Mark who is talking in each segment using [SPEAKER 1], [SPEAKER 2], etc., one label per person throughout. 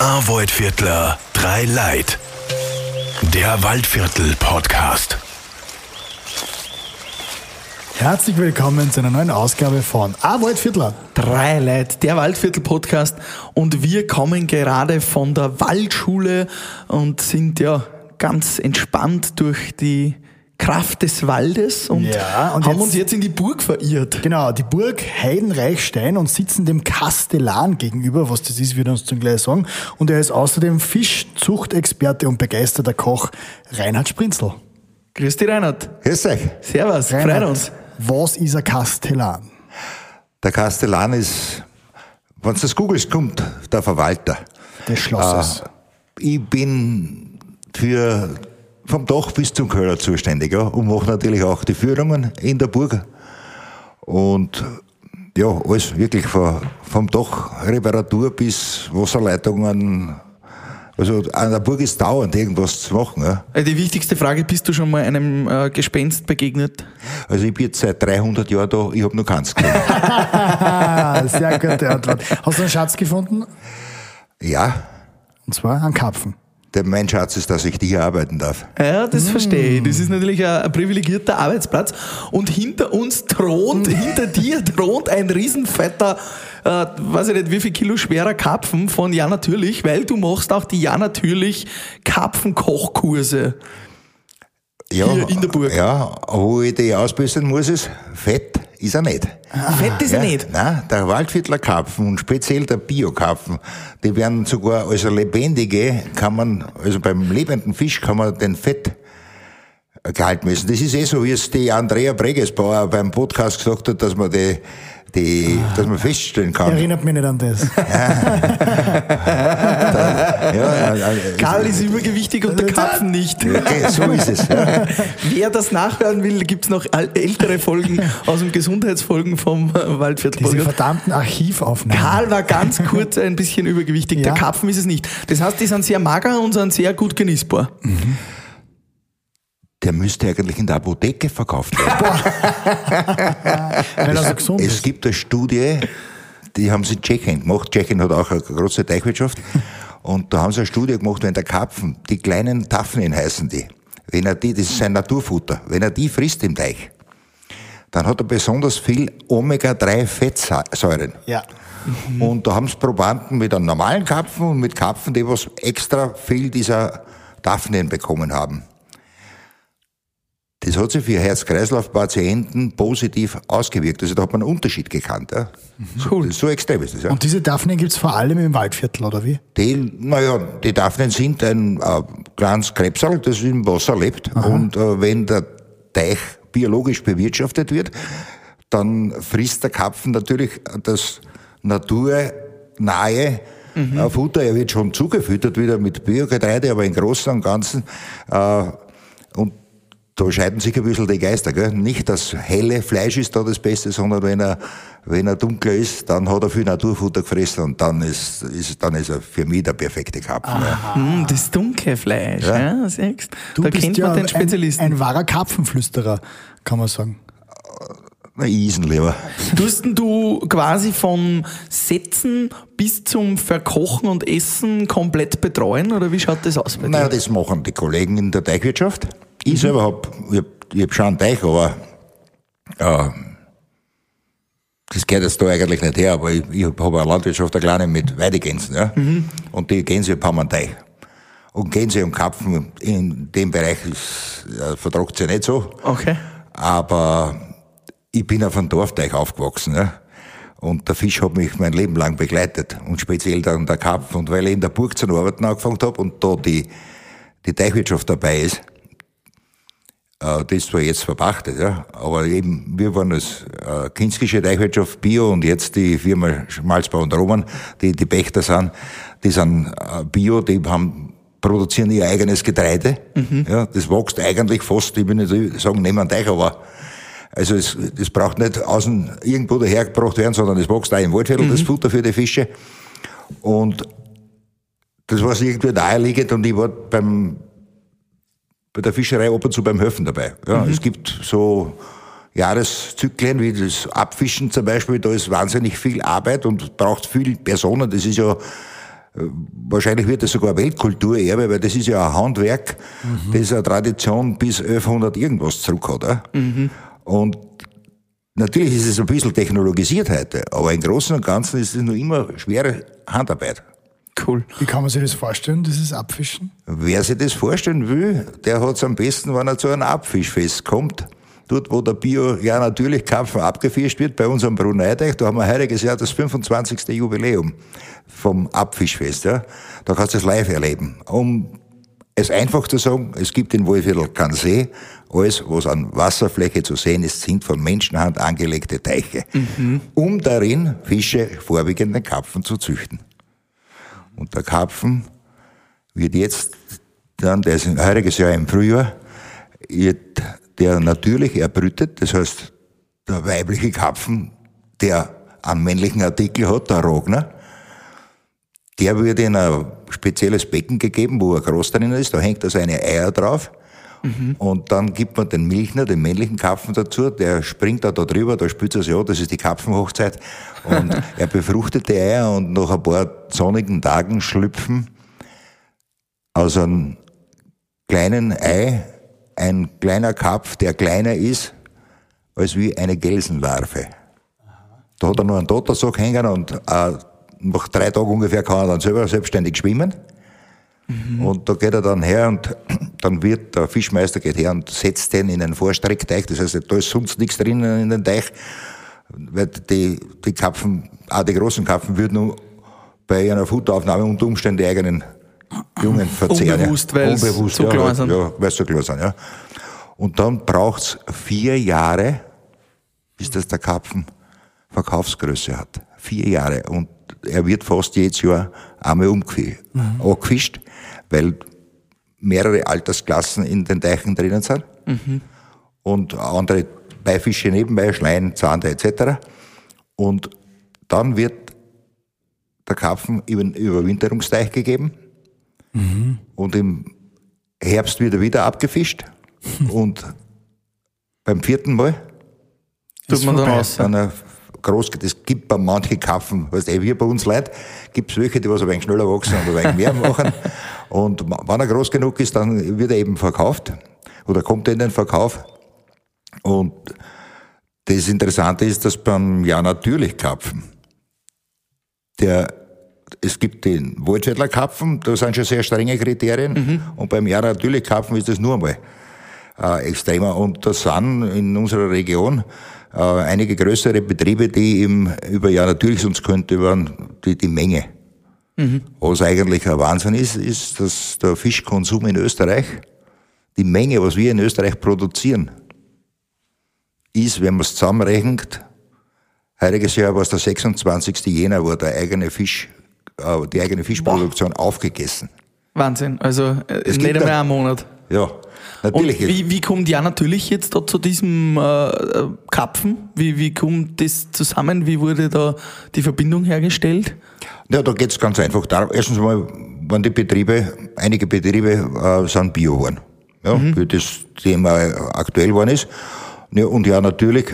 [SPEAKER 1] Arvoid-Viertler, drei Leid. Der Waldviertel-Podcast.
[SPEAKER 2] Herzlich willkommen zu einer neuen Ausgabe von A Waldviertler.
[SPEAKER 3] Drei Leute, der Waldviertel-Podcast. Und wir kommen gerade von der Waldschule und sind ja ganz entspannt durch die Kraft des Waldes und,
[SPEAKER 2] Ja, und
[SPEAKER 3] haben
[SPEAKER 2] jetzt-
[SPEAKER 3] uns jetzt in die Burg verirrt.
[SPEAKER 2] Genau, die Burg Heidenreichstein und sitzen dem Kastellan gegenüber, was das ist, wird uns zum gleich sagen. Und er ist außerdem Fischzuchtexperte und begeisterter Koch Reinhard Sprinzel.
[SPEAKER 3] Grüß dich, Reinhard.
[SPEAKER 4] Grüß euch.
[SPEAKER 3] Servus, freut
[SPEAKER 2] Reinhard,
[SPEAKER 3] uns.
[SPEAKER 2] was ist ein Kastellan?
[SPEAKER 4] Der Kastellan ist, wenn du das googelst, kommt der Verwalter.
[SPEAKER 2] Des Schlosses.
[SPEAKER 4] Äh, ich bin für vom Dach bis zum Keller zuständig ja, und mache natürlich auch die Führungen in der Burg. Und ja, alles wirklich von, vom Dach Reparatur bis Wasserleitungen. Also an der Burg ist dauernd irgendwas zu machen. Ja.
[SPEAKER 3] Äh, Die wichtigste Frage, bist du schon mal einem äh, Gespenst begegnet?
[SPEAKER 4] Also ich bin jetzt seit 300 Jahren da, ich habe noch keins gesehen.
[SPEAKER 2] Sehr gute Antwort. Hast du einen Schatz gefunden?
[SPEAKER 4] ja,
[SPEAKER 2] Und zwar einen Karpfen.
[SPEAKER 4] Der mein Schatz ist, dass ich hier arbeiten darf.
[SPEAKER 3] Ja, das verstehe ich. Das ist natürlich ein, ein privilegierter Arbeitsplatz. Und hinter uns thront, hinter dir thront ein riesenfetter, äh, weiß ich nicht, wie viel Kilo schwerer Karpfen von Ja Natürlich, weil du machst auch die Ja Natürlich Karpfenkochkurse.
[SPEAKER 4] Ja,
[SPEAKER 3] Hier in der Burg.
[SPEAKER 4] Ja, wo ich die ausbessern muss, ist Fett ist er nicht.
[SPEAKER 3] Fett ist
[SPEAKER 4] ja,
[SPEAKER 3] er nicht.
[SPEAKER 4] Nein, der Waldviertler Karpfen und speziell der Bio-Karpfen, die werden sogar als lebendige, kann man, also beim lebenden Fisch kann man den Fett gehalten messen. Das ist eh so, wie es die Andrea Bregesbauer beim Podcast gesagt hat, dass man die, die, dass man feststellen kann.
[SPEAKER 2] Erinnert mich nicht an das.
[SPEAKER 4] Ja, ja,
[SPEAKER 3] Karl ist übergewichtig und der Karpfen nicht.
[SPEAKER 4] okay, so ist es. Ja.
[SPEAKER 3] Wer das nachhören will, gibt's noch al- ältere Folgen aus dem Gesundheitsfolgen vom äh, Waldviertel.
[SPEAKER 2] Diese verdammten Archivaufnahmen.
[SPEAKER 3] Karl war ganz kurz ein bisschen übergewichtig. Der
[SPEAKER 2] Ja.
[SPEAKER 3] Karpfen ist es nicht. Das heißt, die sind sehr mager und sind sehr gut genießbar.
[SPEAKER 4] Der müsste eigentlich in der Apotheke verkauft werden.
[SPEAKER 2] Weil er so gesund
[SPEAKER 4] Es
[SPEAKER 2] ist.
[SPEAKER 4] gibt eine Studie, die haben sie in Tschechien gemacht. Tschechien hat auch eine große Teichwirtschaft. Und da haben sie eine Studie gemacht, wenn der Karpfen, die kleinen Taffnen heißen die, wenn er die, das ist sein Naturfutter, wenn er die frisst im Teich, dann hat er besonders viel Omega-3-Fettsäuren.
[SPEAKER 2] Ja.
[SPEAKER 4] Und da haben sie Probanden mit einem normalen Karpfen und mit Karpfen, die was extra viel dieser Daphnen bekommen haben. Das hat sich für Herz-Kreislauf-Patienten positiv ausgewirkt. Also da hat man einen Unterschied gekannt. Ja.
[SPEAKER 3] Cool.
[SPEAKER 4] So extrem ist das. Ja.
[SPEAKER 2] Und diese Daphnen gibt's vor allem im Waldviertel, oder wie?
[SPEAKER 4] Die, naja, die Daphnen sind ein äh, kleines Krebsal, das im Wasser lebt. Und äh, wenn der Teich biologisch bewirtschaftet wird, dann frisst der Karpfen natürlich das naturnahe äh, Futter. Er wird schon zugefüttert wieder mit Biogetreide, aber im Großen und Ganzen. Äh, da scheiden sich ein bisschen die Geister. Gell? Nicht das helle Fleisch ist da das Beste, sondern wenn er, wenn er dunkler ist, dann hat er viel Naturfutter gefressen und dann ist, ist, dann ist er für mich der perfekte Karpfen. Ja.
[SPEAKER 3] Hm, das dunkle Fleisch, ja, siehst
[SPEAKER 2] Du
[SPEAKER 3] Da
[SPEAKER 2] bist
[SPEAKER 3] kennt
[SPEAKER 2] ja
[SPEAKER 3] man den
[SPEAKER 2] ein,
[SPEAKER 3] Spezialisten.
[SPEAKER 2] ein wahrer Karpfenflüsterer, kann man sagen.
[SPEAKER 4] Na, Isen lieber.
[SPEAKER 3] Dursten du quasi vom Setzen bis zum Verkochen und Essen komplett betreuen oder wie schaut das aus bei dir?
[SPEAKER 4] Naja, das machen die Kollegen in der Teichwirtschaft. Ich selber hab, ich hab, ich hab schon einen Teich, aber äh, das geht jetzt da eigentlich nicht her, aber ich, ich habe eine Landwirtschaft, eine kleine mit Weidegänsen. Ja? Und die Gänse haben einen Teich. Und Gänse und Karpfen in dem Bereich ist, äh, vertragt sich nicht so.
[SPEAKER 3] Okay.
[SPEAKER 4] Aber ich bin auf einem Dorfteich aufgewachsen. Ja? Und der Fisch hat mich mein Leben lang begleitet. Und speziell dann der Karpfen. Und weil ich in der Burg zu arbeiten angefangen habe und da die, die Teichwirtschaft dabei ist, das ist zwar jetzt verpachtet, ja, aber eben, wir waren als äh, Kinskische Teichwirtschaft Bio und jetzt die Firma Schmalzbau und Roman, die die Pächter sind, die sind äh, Bio, die haben produzieren ihr eigenes Getreide. Ja, das wächst eigentlich fast, ich will nicht sagen, einem Teich, aber also es, das braucht nicht außen irgendwo dahergebracht werden, sondern es wächst auch im Waldviertel, das Futter für die Fische. Und das war irgendwie naheliegend und ich war beim, bei der Fischerei ab und zu beim Höfen dabei. Ja, Es gibt so Jahreszyklen wie das Abfischen zum Beispiel, da ist wahnsinnig viel Arbeit und braucht viel Personen. Das ist ja Wahrscheinlich wird das sogar Weltkulturerbe, weil das ist ja ein Handwerk, mhm. das eine Tradition bis 1100 irgendwas zurück hat. Mhm. Und natürlich ist es ein bisschen technologisiert heute, aber im Großen und Ganzen ist es noch immer schwere Handarbeit.
[SPEAKER 2] Cool. Wie kann man sich das vorstellen, dieses Abfischen?
[SPEAKER 4] Wer sich das vorstellen will, der hat es am besten, wenn er zu einem Abfischfest kommt. Dort, wo der Bio, ja natürlich Karpfen abgefischt wird, bei unserem Bruneideich, da haben wir heutiges Jahr das 25. Jubiläum vom Abfischfest. Ja. Da kannst du es live erleben. Um es einfach zu sagen, es gibt in Wohlviertel keinen See. Alles, was an Wasserfläche zu sehen ist, sind von Menschenhand angelegte Teiche, mhm. um darin Fische, vorwiegend den Karpfen, zu züchten. Und der Karpfen wird jetzt dann, der ist ein heuriges Jahr im Frühjahr, wird der natürlich erbrütet, das heißt, der weibliche Karpfen, der einen männlichen Artikel hat, der Rogner, der wird in ein spezielles Becken gegeben, wo er groß drin ist, da hängt da seine Eier drauf. Mhm. Und dann gibt man den Milchner, den männlichen Karpfen dazu, der springt da, da drüber, da spürt er sich an, das ist die Karpfenhochzeit. Und er befruchtet die Eier und nach ein paar sonnigen Tagen schlüpfen aus einem kleinen Ei ein kleiner Karpf, der kleiner ist als wie eine Gelsenlarve. Da hat er nur einen Totersack hängen und äh, nach drei Tagen ungefähr kann er dann selber selbstständig schwimmen. Mhm. Und da geht er dann her und dann wird der Fischmeister geht her und setzt den in einen Vorstreckteich. Das heißt, da ist sonst nichts drin in den Teich. Weil die, die Kapfen, auch die großen Kapfen würden bei einer Futteraufnahme unter Umständen die eigenen Jungen verzehren.
[SPEAKER 3] Unbewusst, weil Unbewusst, so
[SPEAKER 4] ja,
[SPEAKER 3] klar sind.
[SPEAKER 4] Ja, weil so klar sind, ja. Und dann braucht's vier Jahre, bis das der Kapfen Verkaufsgröße hat. Vier Jahre. Und er wird fast jedes Jahr einmal umgefischt, mhm. angefischt, weil mehrere Altersklassen in den Teichen drinnen sind. Mhm. Und andere Beifische nebenbei, Schleien, Zander etc. Und dann wird der Karpfen über den Überwinterungsteich gegeben. Mhm. Und im Herbst wird er wieder abgefischt. und beim vierten Mal
[SPEAKER 3] tut man dann aus.
[SPEAKER 4] Dann groß, das gibt bei manchen Kaffen, weißt du, wie bei uns Leute, gibt es welche, die was ein wenig schneller wachsen und ein wenig mehr machen. Und wenn er groß genug ist, dann wird er eben verkauft oder kommt er in den Verkauf. Und das Interessante ist, dass beim Ja natürlich Kapfen, der, es gibt den Waldschädler Kapfen, da sind schon sehr strenge Kriterien. Mhm. Und beim Ja natürlich Kapfen ist das nur einmal äh, extremer. Und das sind in unserer Region äh, einige größere Betriebe, die im, über ja natürlich sonst könnte über die, die Menge. Mhm. Was eigentlich ein Wahnsinn ist, ist, dass der Fischkonsum in Österreich, die Menge, was wir in Österreich produzieren, ist, wenn man es zusammenrechnet, heutiges Jahr war es der 26. Jänner, wo der eigene Fisch, äh, die eigene Fischproduktion Boah. aufgegessen.
[SPEAKER 3] Wahnsinn, also äh, es nicht einmal einen Monat.
[SPEAKER 4] Ja, Natürlich.
[SPEAKER 3] Und wie, wie kommt ja natürlich jetzt da zu diesem äh, Kapfen? Wie, wie kommt das zusammen? Wie wurde da die Verbindung hergestellt?
[SPEAKER 4] Ja, da geht es ganz einfach darum. Erstens mal, wenn die Betriebe, einige Betriebe äh, sind bio geworden. Ja, mhm. wie das Thema aktuell geworden ist. Ja, und ja, natürlich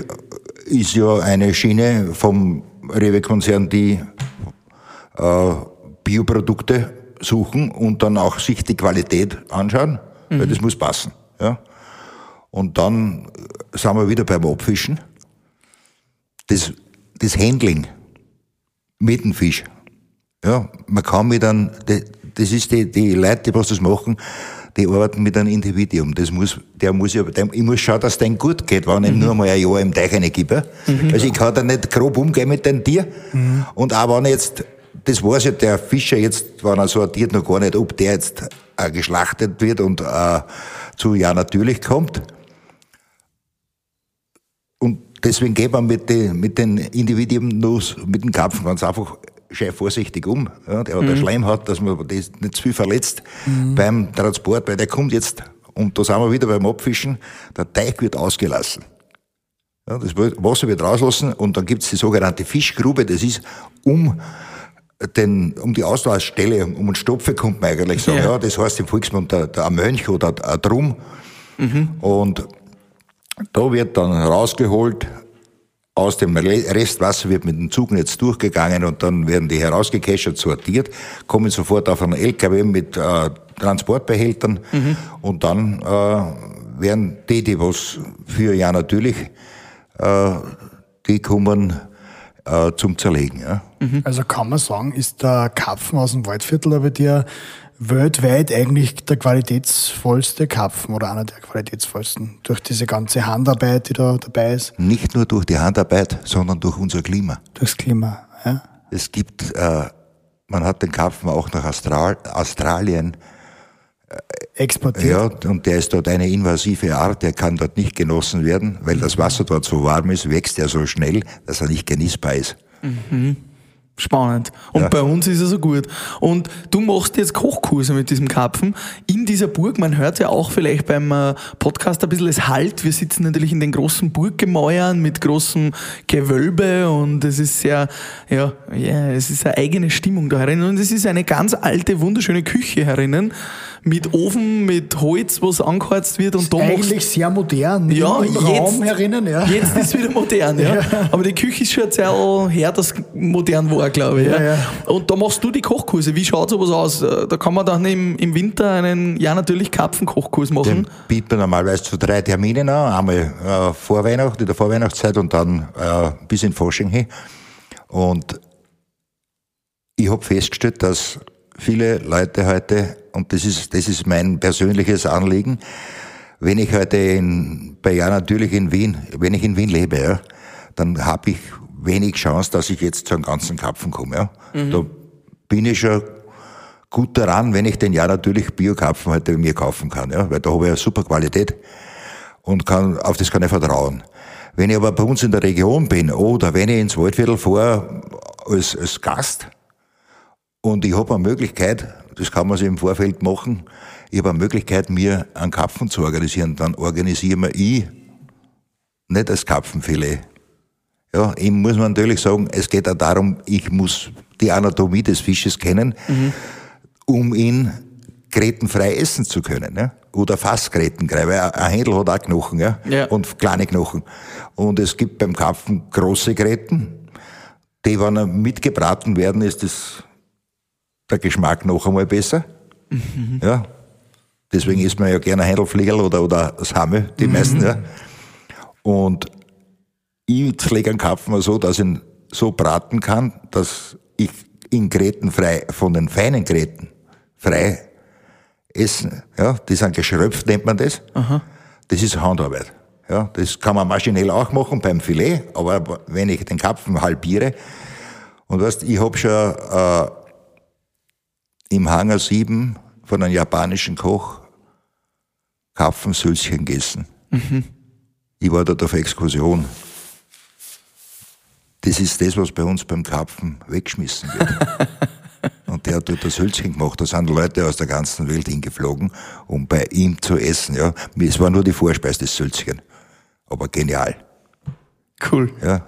[SPEAKER 4] ist ja eine Schiene vom Rewe-Konzern, die äh, Bioprodukte suchen und dann auch sich die Qualität anschauen mhm. weil das muss passen. Ja. Und dann sind wir wieder beim Abfischen. Das, das Handling mit dem Fisch. Ja, man kann mit einem, das ist die, die Leute, die was das machen, die arbeiten mit einem Individuum. Das muss, der muss ja, der, ich muss schauen, dass es denen gut geht, wenn ich mhm. nur mal ein Jahr im Teich reingebe. Mhm. Also ich kann da nicht grob umgehen mit dem Tier. Mhm. Und auch wenn jetzt, das weiß ja der Fischer jetzt, wenn er sortiert, noch gar nicht, ob der jetzt äh, geschlachtet wird und äh, zu Ja natürlich kommt. Und deswegen geht man mit, die, mit den Individuen nur, mit dem Karpfen ganz einfach schön vorsichtig um. Ja, der hat mhm. eine Schleimhaut, dass man das nicht zu viel verletzt mhm. beim Transport, weil der kommt jetzt, und da sind wir wieder beim Abfischen, der Teig wird ausgelassen. Ja, das Wasser wird rauslassen und dann gibt's die sogenannte Fischgrube, das ist um den, um die Auslassstelle, um einen Stopfe kommt man eigentlich sagen. Ja. ja das heißt im Volksmund der, der Mönch oder ein Drum. Mhm. Und da wird dann rausgeholt aus dem Restwasser wird mit dem Zugnetz durchgegangen und dann werden die herausgekeschert, sortiert, kommen sofort auf einen LKW mit äh, Transportbehältern mhm. und dann äh, werden die, die was für ja natürlich, äh, die kommen äh, zum Zerlegen. Ja.
[SPEAKER 2] Mhm. Also kann man sagen, ist der Kapfen aus dem Waldviertel aber der weltweit eigentlich der qualitätsvollste Kapfen oder einer der qualitätsvollsten durch diese ganze Handarbeit, die da dabei ist?
[SPEAKER 4] Nicht nur durch die Handarbeit, sondern durch unser Klima.
[SPEAKER 2] Durchs Klima, ja.
[SPEAKER 4] Es gibt, äh, man hat den Kapfen auch nach Austral Australien
[SPEAKER 2] äh, exportiert.
[SPEAKER 4] Ja, und der ist dort eine invasive Art, der kann dort nicht genossen werden, weil das Wasser dort so warm ist, wächst er so schnell, dass er nicht genießbar ist.
[SPEAKER 3] Mhm. Spannend. Und ja. bei uns ist er so gut. Und du machst jetzt Kochkurse mit diesem Karpfen in dieser Burg. Man hört ja auch vielleicht beim äh, Podcast ein bisschen es Halt. Wir sitzen natürlich in den großen Burggemäuern mit großem Gewölbe und es ist sehr, ja, ja, es ist eine eigene Stimmung da herinnen. Und es ist eine ganz alte, wunderschöne Küche herinnen mit Ofen, mit Holz, was angeheizt wird. Und
[SPEAKER 2] da Eigentlich sehr modern.
[SPEAKER 3] Ja,
[SPEAKER 2] im
[SPEAKER 3] jetzt, Raum herinnen, ja. Jetzt ist es wieder modern, ja. ja. Aber die Küche ist schon ein sehr her, dass modern war, glaube ich. Ja, ja. Und da machst du die Kochkurse. Wie schaut sowas aus? Da kann man dann im, im Winter einen, ja natürlich, Karpfenkochkurs machen. Den
[SPEAKER 4] bietet man normalerweise zu drei Terminen an. Einmal äh, vor Weihnachten, in der Vorweihnachtszeit und dann äh, bis in Forschung hin. Und ich habe festgestellt, dass viele Leute heute, und das ist, das ist mein persönliches Anliegen, wenn ich heute in, bei ja natürlich in Wien, wenn ich in Wien lebe, ja, dann habe ich wenig Chance, dass ich jetzt zu einem ganzen Kapfen komme. Ja. Mhm. Da bin ich schon gut daran, wenn ich den ja natürlich Bio-Kapfen heute bei mir kaufen kann, ja, weil da habe ich eine super Qualität und kann, auf das kann ich vertrauen. Wenn ich aber bei uns in der Region bin oder wenn ich ins Waldviertel fahre als, als Gast, und ich habe eine Möglichkeit, das kann man sich im Vorfeld machen, ich habe eine Möglichkeit, mir einen Kapfen zu organisieren. Dann organisieren wir ich nicht das Kapfenfilet. Ja, ihm muss man natürlich sagen, es geht auch darum, ich muss die Anatomie des Fisches kennen, mhm. um ihn grätenfrei essen zu können. Ja? Oder fast grätenfrei, weil ein Händel hat auch Knochen ja? ja? und kleine Knochen. Und es gibt beim Kapfen große Gräten, die, wenn er mitgebraten werden, ist das der Geschmack noch einmal besser. Mhm. Ja. Deswegen isst man ja gerne Händelfliegel oder, oder das Hamme, die mhm. meisten, ja. Und ich lege einen Kapfen so, dass ich ihn so braten kann, dass ich in Gräten frei, von den feinen Gräten frei essen. Ja, die sind geschröpft, nennt man das. Aha. Das ist Handarbeit. Ja, das kann man maschinell auch machen beim Filet, aber wenn ich den Kapfen halbiere, und weißt, ich habe schon äh, im Hangar 7 von einem japanischen Koch Karpfensülzchen gegessen. Mhm. Ich war dort auf Exkursion. Das ist das, was bei uns beim Karpfen weggeschmissen wird. Und der hat dort das Hölzchen gemacht. Da sind Leute aus der ganzen Welt hingeflogen, um bei ihm zu essen. Ja. Es war nur die Vorspeise des Sülzchen. Aber genial.
[SPEAKER 3] Cool.
[SPEAKER 4] Ja.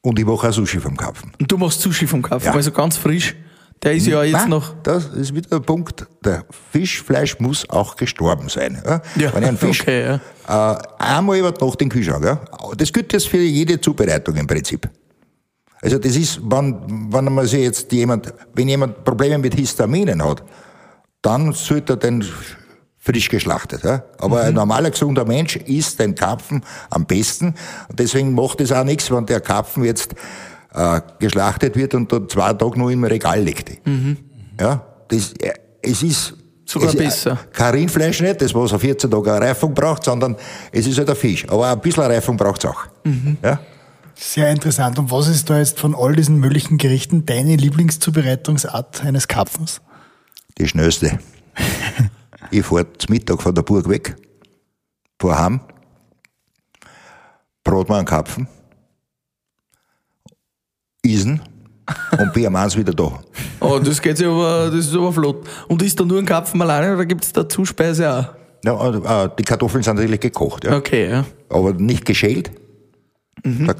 [SPEAKER 4] Und ich mache auch Sushi vom Karpfen.
[SPEAKER 3] Und du machst Sushi vom Karpfen, ja. also ganz frisch. Der ist ja jetzt Nein, noch.
[SPEAKER 4] Das ist wieder der Punkt. Der Fischfleisch muss auch gestorben sein. Ja?
[SPEAKER 3] Ja,
[SPEAKER 4] Wenn ich einen Fisch
[SPEAKER 3] okay,
[SPEAKER 4] ja. äh, einmal über Nacht in den Kühlschrank. Ja? Das gilt jetzt für jede Zubereitung im Prinzip. Also das ist, wenn, wenn man sich jetzt jemand, wenn jemand Probleme mit Histaminen hat, dann sollte er den frisch geschlachtet. Ja? Aber mhm. ein normaler gesunder Mensch isst den Karpfen am besten. Und deswegen macht es auch nichts, wenn der Karpfen jetzt äh, geschlachtet wird und dann zwei Tage nur im Regal liegt. Mhm. Ja, das, äh, es ist
[SPEAKER 3] Sogar
[SPEAKER 4] es,
[SPEAKER 3] besser.
[SPEAKER 4] Kein Rindfleisch nicht, das was auf 14 Tage eine Reifung braucht, sondern es ist halt ein Fisch. Aber ein bisschen Reifung braucht es auch. Mhm. Ja?
[SPEAKER 2] Sehr interessant. Und was ist da jetzt von all diesen möglichen Gerichten deine Lieblingszubereitungsart eines Karpfens?
[SPEAKER 4] Die schnellste. ich fahre zum Mittag von der Burg weg, fahr heim, brot mir einen Karpfen, Isen und bin am eins wieder da.
[SPEAKER 3] Oh, das geht ja aber, das ist aber flott. Und ist da nur ein Kapfen alleine oder gibt es da Zuspeise auch?
[SPEAKER 4] Ja, äh, die Kartoffeln sind natürlich gekocht, ja.
[SPEAKER 3] Okay, ja.
[SPEAKER 4] Aber nicht geschält. Mhm.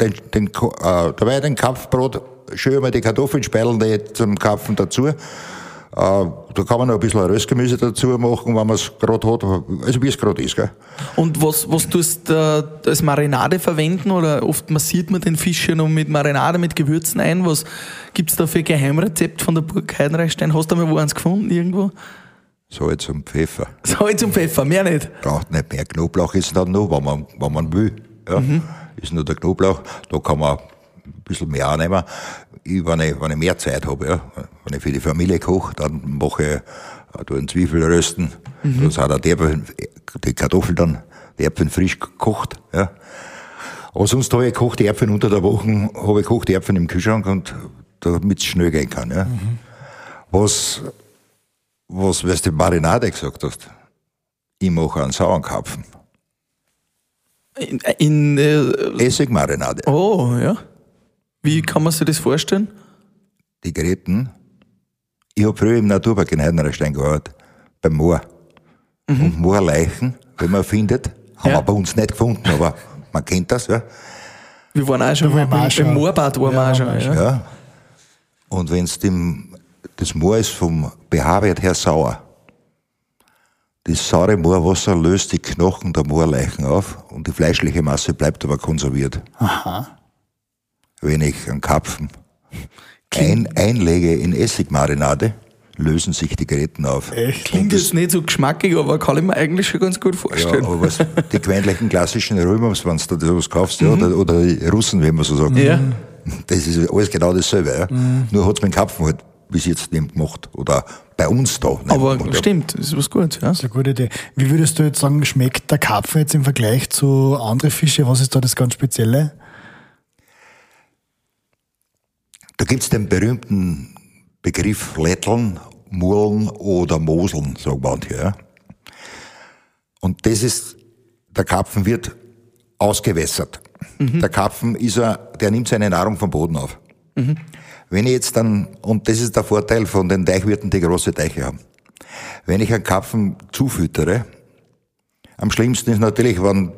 [SPEAKER 4] Den, den, äh, dabei den Kapfbrot, schön mal die Kartoffeln speilen die zum Kapfen dazu da kann man noch ein bisschen Röstgemüse dazu machen, wenn man es gerade hat, also wie es gerade ist. Gell?
[SPEAKER 3] Und was, was tust du äh, als Marinade verwenden? Oder oft massiert man den Fisch ja noch mit Marinade, mit Gewürzen ein. Was gibt es da für ein Geheimrezept von der Burg Heidenreichstein? Hast du mal wo eins gefunden irgendwo?
[SPEAKER 4] Salz und Pfeffer.
[SPEAKER 3] Salz und Pfeffer, mehr nicht.
[SPEAKER 4] Braucht nicht mehr. Knoblauch ist dann noch, wenn man, wenn man will. Ja. Mhm. Ist nur der Knoblauch. Da kann man ein bisschen mehr annehmen. Ich, wenn, ich, wenn ich mehr Zeit habe, ja, wenn ich für die Familie koche, dann mache ich äh, einen Zwiebel rösten. Mhm. Da sind auch die, die Kartoffeln dann, die Äpfel frisch gekocht. Ja. Aber sonst habe ich gekochte Äpfel unter der Woche, habe ich gekochte Äpfel im Kühlschrank und damit es schnell gehen kann. Ja. Mhm. Was was, was die Marinade gesagt hast. Ich mache einen Sauerkapfen.
[SPEAKER 3] In, in äh,
[SPEAKER 4] Essigmarinade.
[SPEAKER 3] Oh, ja. Wie kann man sich das vorstellen?
[SPEAKER 4] Die Geräten. Ich habe früher im Naturpark in Heidenreichstein gearbeitet, beim Moor. Mhm. Und Moorleichen, wenn man findet, haben ja. wir bei uns nicht gefunden, aber man kennt das, ja.
[SPEAKER 3] Wir waren auch schon, beim, beim Moorbad waren wir auch schon. Ja.
[SPEAKER 4] ja. Und wenn es dem das Moor ist vom pH-Wert her sauer. Das saure Moorwasser löst die Knochen der Moorleichen auf und die fleischliche Masse bleibt aber konserviert.
[SPEAKER 2] Aha.
[SPEAKER 4] Wenn ich einen Kapfen ein, einlege in Essigmarinade, lösen sich die Gräten auf.
[SPEAKER 3] Echt? Klingt jetzt nicht so geschmackig, aber kann ich mir eigentlich schon ganz gut vorstellen.
[SPEAKER 4] Ja, aber was, die gewöhnlichen klassischen Römers, wenn du da sowas kaufst, mhm. ja, oder, oder die Russen, wie man so sagt,
[SPEAKER 3] ja.
[SPEAKER 4] das ist alles genau dasselbe. Ja. Mhm. Nur hat es mit dem Kapfen halt bis jetzt nicht gemacht. Oder bei uns da.
[SPEAKER 3] Aber stimmt, das ist was Gutes. Ja?
[SPEAKER 2] Das ist eine gute Idee. Wie würdest du jetzt sagen, schmeckt der Karpfen jetzt im Vergleich zu anderen Fischen? Was ist da das ganz Spezielle?
[SPEAKER 4] Da gibt es den berühmten Begriff Lätteln, Murlen oder Moseln, sagen manche. Ja? Und das ist, der Karpfen wird ausgewässert. Mhm. Der Karpfen ist er, der nimmt seine Nahrung vom Boden auf. Mhm. Wenn ich jetzt dann, und das ist der Vorteil von den Teichwirten, die große Teiche haben. Wenn ich einen Karpfen zufüttere, am schlimmsten ist natürlich, wenn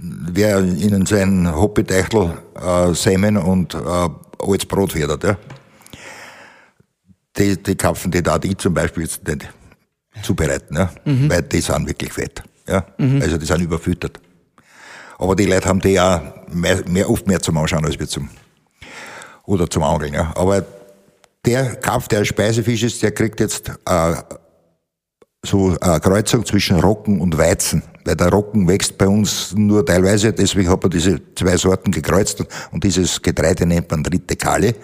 [SPEAKER 4] wer ihnen sein Hoppiteichel äh, Semen und äh, altes Brot fördert. Ja. Die, die Karpfen, die da die zum Beispiel jetzt nicht zubereiten, ja, mhm. weil die sind wirklich fett. Ja. Mhm. Also die sind überfüttert. Aber die Leute haben die auch mehr, mehr, oft mehr zum Anschauen als wir zum oder zum Angeln. Ja. Aber der Karpf, der Speisefisch ist, der kriegt jetzt äh, so eine Kreuzung zwischen Rocken und Weizen. Weil der Rocken wächst bei uns nur teilweise, deswegen hat man diese zwei Sorten gekreuzt und dieses Getreide nennt man dritte Kalle.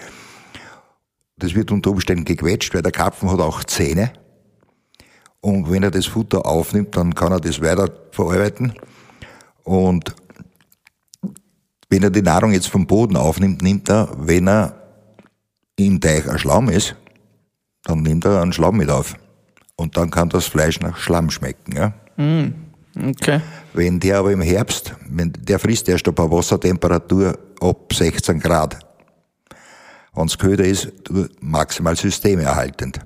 [SPEAKER 4] Das wird unter Umständen gequetscht, weil der Karpfen hat auch Zähne. Und wenn er das Futter aufnimmt, dann kann er das weiter verarbeiten. Und wenn er die Nahrung jetzt vom Boden aufnimmt, nimmt er, wenn er im Teich ein Schlamm ist, dann nimmt er einen Schlamm mit auf. Und dann kann das Fleisch nach Schlamm schmecken. Ja?
[SPEAKER 3] Mm, okay.
[SPEAKER 4] Wenn der aber im Herbst, wenn der frisst erst ein paar Wassertemperatur ab 16 Grad. Wenn es köder ist, maximal systemerhaltend.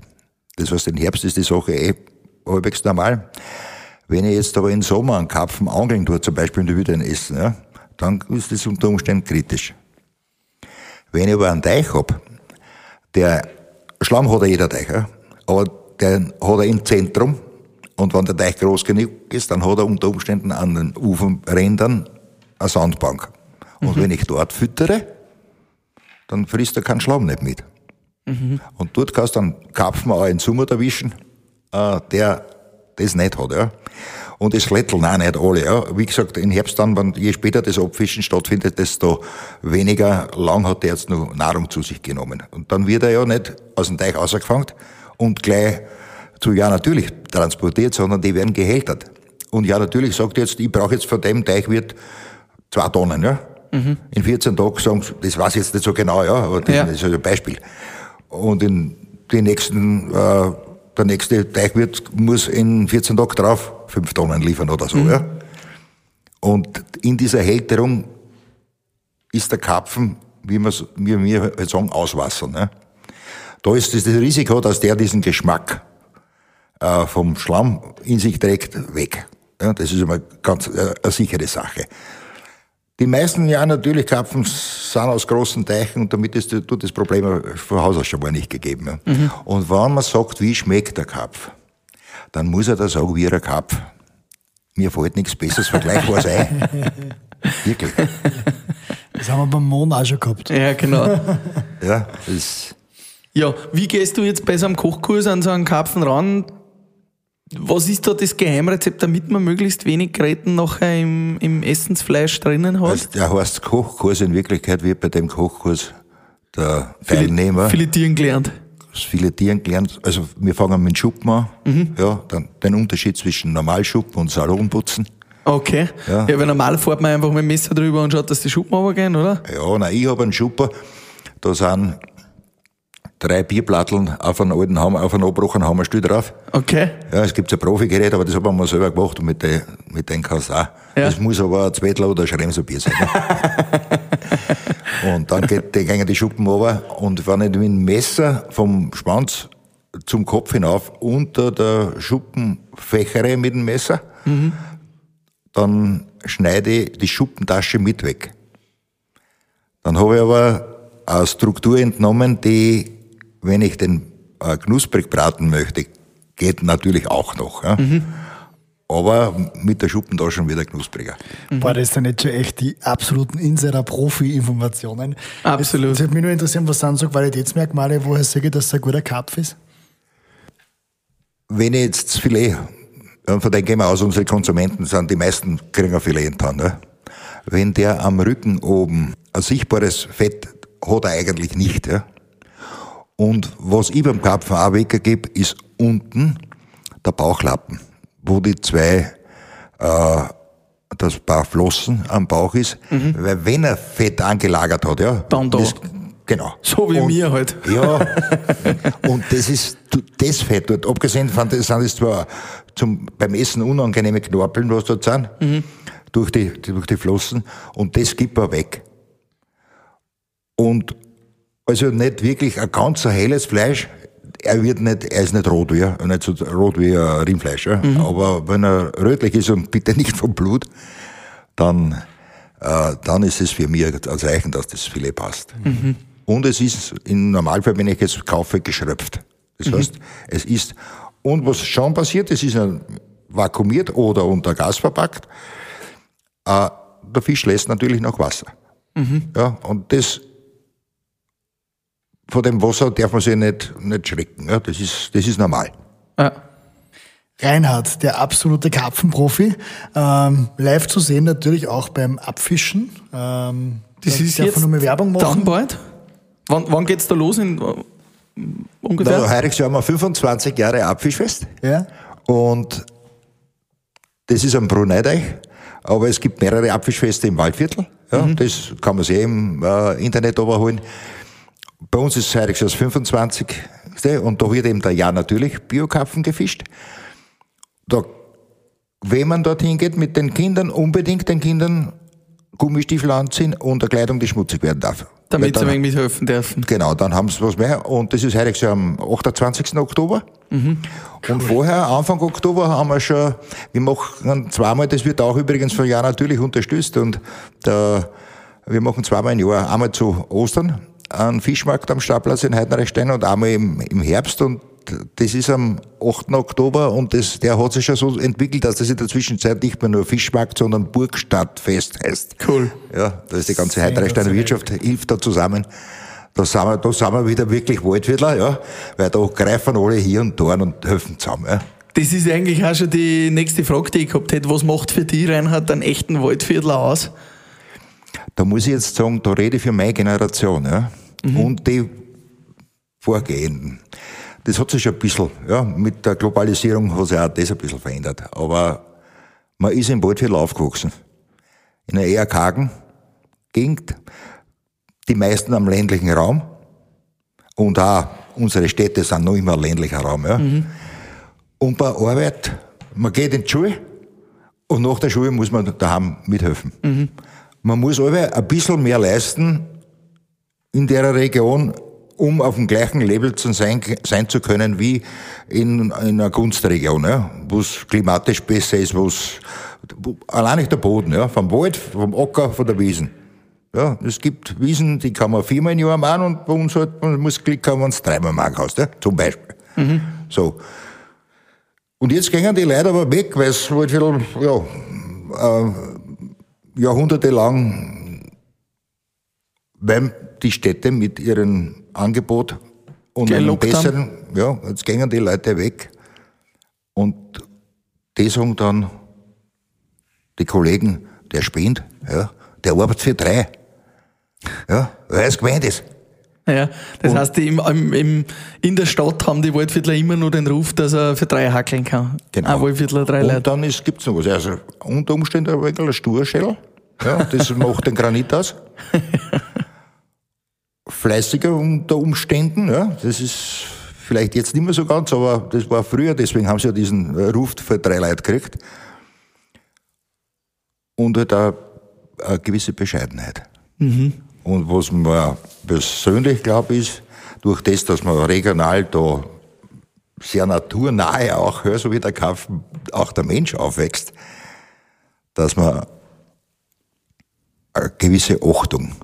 [SPEAKER 4] Das heißt, im Herbst ist die Sache eh halbwegs normal. Wenn ich jetzt aber im Sommer einen Karpfen angeln tue, zum Beispiel in der Wüste essen, ja, dann ist das unter Umständen kritisch. Wenn ich aber einen Teich habe, der Schlamm hat ja jeder Teich, aber der hat er im Zentrum und wenn der Teich groß genug ist, dann hat er unter Umständen an den Uferrändern eine Sandbank. Und mhm. wenn ich dort füttere, dann frisst er keinen Schlamm nicht mit. Mhm. Und dort kannst du dann Kapfen auch einen Sommer erwischen, äh, der das nicht hat. Ja. Und es kletteln auch nicht alle. Ja. Wie gesagt, im Herbst dann, wenn, je später das Abfischen stattfindet, desto weniger lang hat der jetzt noch Nahrung zu sich genommen. Und dann wird er ja nicht aus dem Teich rausgefangen und gleich zu Ja natürlich transportiert, sondern die werden gehältert. Und Ja natürlich sagt jetzt, ich brauche jetzt von dem Teichwirt zwei Tonnen. Ja. Mhm. In 14 Tagen sagen sie, das weiß ich jetzt nicht so genau, ja, aber das, ja. ist ein Beispiel. Und in den nächsten äh, der nächste Teichwirt muss in 14 Tagen drauf fünf Tonnen liefern oder so. Mhm. Ja. Und in dieser Hälterung ist der Karpfen, wie wie wir halt sagen, Auswasser. Ne? Da ist das Risiko, dass der diesen Geschmack äh, vom Schlamm in sich trägt, weg. Ja, das ist immer ganz äh, eine sichere Sache. Die meisten ja natürlich Karpfen sind aus großen Teichen und damit ist tut das Problem von Haus aus schon mal nicht gegeben. Ja. Mhm. Und wenn man sagt, wie schmeckt der Karpf, dann muss er da sagen, wie er Karpf. Mir fällt nichts Besseres vergleichbares ein. Wirklich.
[SPEAKER 2] Das haben wir beim Mohn auch schon gehabt.
[SPEAKER 3] Ja, genau.
[SPEAKER 4] ja, das
[SPEAKER 3] ja, wie gehst du jetzt bei so einem Kochkurs an so einen Karpfen ran? Was ist da das Geheimrezept, damit man möglichst wenig Gräten nachher im, im Essensfleisch drinnen hat?
[SPEAKER 4] Also der heißt Kochkurs in Wirklichkeit wird bei dem Kochkurs der Teilnehmer.
[SPEAKER 3] Filetieren gelernt.
[SPEAKER 4] Das Filetieren gelernt. Also wir fangen mit dem Schuppen an. Mhm. Ja, dann den Unterschied zwischen Normalschuppen und Salonputzen.
[SPEAKER 3] Okay. Ja. ja, weil normal fährt man einfach mit dem Messer drüber und schaut, dass die Schuppen runtergehen, oder?
[SPEAKER 4] Ja, nein, ich habe einen Schupper. Da sind drei Bierplatteln auf einen alten Hammer, auf einen abbrochenen Hammerstuhl drauf.
[SPEAKER 3] Okay.
[SPEAKER 4] Ja, es gibt ein Profigerät, aber das haben wir mal selber gemacht und mit, den, mit denen kannst du auch. Ja. Das muss aber ein Zwettler oder ein Schremserbier sein. Ne? und dann geht, die, gehen die Schuppen runter und wenn ich mit dem Messer vom Schwanz zum Kopf hinauf unter der Schuppen fächere mit dem Messer, mhm. dann schneide ich die Schuppentasche mit weg. Dann habe ich aber eine Struktur entnommen, die wenn ich den äh, knusprig braten möchte, geht natürlich auch noch. Ja? Mhm. Aber mit der Schuppen da schon wieder knuspriger.
[SPEAKER 2] Mhm. Boah, das sind jetzt schon echt die absoluten Insider-Profi-Informationen.
[SPEAKER 3] Absolut.
[SPEAKER 2] Es würde mich nur interessieren, was sind so Qualitätsmerkmale, woher sage ich, dass es ein guter Karpf ist?
[SPEAKER 4] Wenn ich jetzt das Filet, von dem gehen wir aus, unsere Konsumenten sind, die meisten kriegen ein Filet in Hand. Ne? Wenn der am Rücken oben ein sichtbares Fett hat er eigentlich nicht. Ja? Und was ich beim Karpfen auch weggebe, ist unten der Bauchlappen, wo die zwei, äh, das paar Flossen am Bauch ist, mhm. weil wenn er Fett angelagert hat, ja.
[SPEAKER 3] Dann da.
[SPEAKER 4] Das, genau.
[SPEAKER 3] So wie und, mir halt.
[SPEAKER 4] Ja. und das ist, das Fett dort, abgesehen von, das sind es zwar zum, beim Essen unangenehme Knorpeln, was dort sind, mhm. durch die, durch die Flossen, und das gibt er weg. Und also nicht wirklich ein ganz so helles Fleisch. Er wird nicht, er ist nicht rot wie, nicht so rot wie ein Rindfleisch. Ja? Mhm. Aber wenn er rötlich ist und bitte nicht vom Blut, dann, äh, dann ist es für mich als Zeichen, dass das Filet passt. Mhm. Und es ist im Normalfall, wenn ich es kaufe, geschröpft. Das mhm. heißt, es ist, und was schon passiert, es ist vakuumiert oder unter Gas verpackt. Äh, der Fisch lässt natürlich noch Wasser. Mhm. Ja, und das vor dem Wasser darf man sich nicht, nicht schrecken. Ja, das, ist, das ist normal. Ja.
[SPEAKER 2] Reinhard, der absolute Karpfenprofi, ähm, live zu sehen natürlich auch beim Abfischen. Ähm,
[SPEAKER 3] das ist jetzt
[SPEAKER 2] nur Werbung machen.
[SPEAKER 3] dann bald? Wann, wann geht's da los? In, uh, ungefähr?
[SPEAKER 4] Na, heuriges Jahr haben wir 25 Jahre Abfischfest.
[SPEAKER 2] Ja.
[SPEAKER 4] Und das ist am Bruneideich. Aber es gibt mehrere Abfischfeste im Waldviertel. Ja, mhm. Das kann man sich im äh, Internet überholen. Bei uns ist es heuer das 25. Und da wird eben der Jahr natürlich Biokapfen gefischt. Da, wenn man dorthin geht mit den Kindern, unbedingt den Kindern Gummistiefel anziehen und eine Kleidung, die schmutzig werden darf.
[SPEAKER 3] Damit sie ein wenig mithelfen dürfen.
[SPEAKER 4] Genau, dann haben sie was mehr. Und das ist heute am 28. Oktober. Mhm. Cool. Und vorher, Anfang Oktober, haben wir schon, wir machen zweimal, das wird auch übrigens von Jahr natürlich unterstützt. Und der, wir machen zweimal im Jahr, einmal zu Ostern einen Fischmarkt am Stadtplatz in Heidenreichstein und einmal im, im Herbst und das ist am 8. Oktober und das, der hat sich schon so entwickelt, dass das in der Zwischenzeit nicht mehr nur Fischmarkt, sondern Burgstadtfest heißt.
[SPEAKER 3] Cool.
[SPEAKER 4] Ja, da ist die ganze Heidenreichsteiner Wirtschaft, hilft da zusammen. Da sind, wir, da sind wir wieder wirklich Waldviertler, ja, weil da greifen alle hier und da und helfen zusammen. Ja.
[SPEAKER 3] Das ist eigentlich auch schon die nächste Frage, die ich gehabt hätte. Was macht für dich, Reinhard, einen echten Waldviertler aus?
[SPEAKER 4] Da muss ich jetzt sagen, da rede ich für meine Generation. Ja mhm. und die Vorgehenden. Das hat sich schon ein bisschen, ja, mit der Globalisierung hat sich auch das ein bisschen verändert. Aber man ist im Waldviertel aufgewachsen. In einer eher kargen Gegend. Die meisten am ländlichen Raum. Und auch unsere Städte sind noch immer ländlicher Raum. Ja. Mhm. Und bei Arbeit, man geht in die Schule und nach der Schule muss man daheim mithelfen. Mhm. Man muss aber ein bisschen mehr leisten, in der Region, um auf dem gleichen Level zu sein, sein zu können wie in, in einer Gunstregion, ja, wo es klimatisch besser ist, wo es allein nicht der Boden, ja, vom Wald, vom Acker, von der Wiesen. Ja, es gibt Wiesen, die kann man viermal im Jahr machen und bei uns halt, man muss Glück haben, wenn es dreimal machen kannst, ja, zum Beispiel. Mhm. So. Und jetzt gehen die Leute aber weg, weil es halt viel, ja, äh, jahrhundertelang, weil die Städte mit ihrem Angebot und einem besseren, ja, jetzt gehen die Leute weg. Und die sagen dann, die Kollegen, der spinnt, ja, der arbeitet für drei. Ja, weil es gemeint ist.
[SPEAKER 3] Ja, das und heißt, im, im, in der Stadt haben die Waldviertler immer nur den Ruf, dass er für drei hackeln kann.
[SPEAKER 4] Genau. Ein Waldviertler, drei Leute. Und dann gibt es noch was. Also unter Umständen ein Sturschell. Ja, das macht den Granit aus. Fleißiger unter Umständen, ja. Das ist vielleicht jetzt nicht mehr so ganz, aber das war früher, deswegen haben sie ja diesen Ruf für drei Leute gekriegt. Und halt auch eine gewisse Bescheidenheit. Mhm. Und was mir persönlich glaube, ist, durch das, dass man regional da sehr naturnahe auch, so wie der Kampf, auch der Mensch aufwächst, dass man eine gewisse Achtung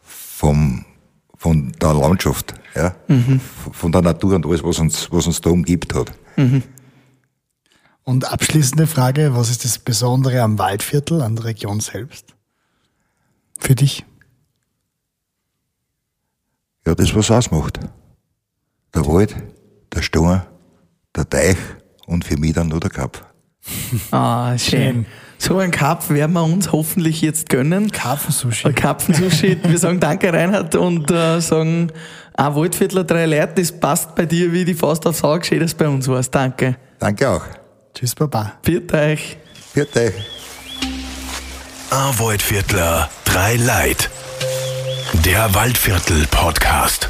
[SPEAKER 4] vom, der Landschaft, ja, mhm. von der Natur und alles, was uns, was uns da umgibt hat. Mhm.
[SPEAKER 2] Und abschließende Frage, was ist das Besondere am Waldviertel, an der Region selbst? Für dich?
[SPEAKER 4] Ja, das, was ausmacht. Der Wald, der Sturm, der Teich und für mich dann nur der Kap.
[SPEAKER 3] Ah, schön. So ein Kap werden wir uns hoffentlich jetzt gönnen.
[SPEAKER 2] Karpfensushi.
[SPEAKER 3] Karpfensushi. wir sagen danke Reinhard und äh, sagen, ein Waldviertler, drei Leute, das passt bei dir wie die Faust aufs Auge, schön, dass bei uns warst. Danke.
[SPEAKER 4] Danke auch.
[SPEAKER 2] Tschüss, Baba.
[SPEAKER 3] Viert euch.
[SPEAKER 4] Viert euch.
[SPEAKER 1] Ein Waldviertler, drei Leid. Der Waldviertel Podcast.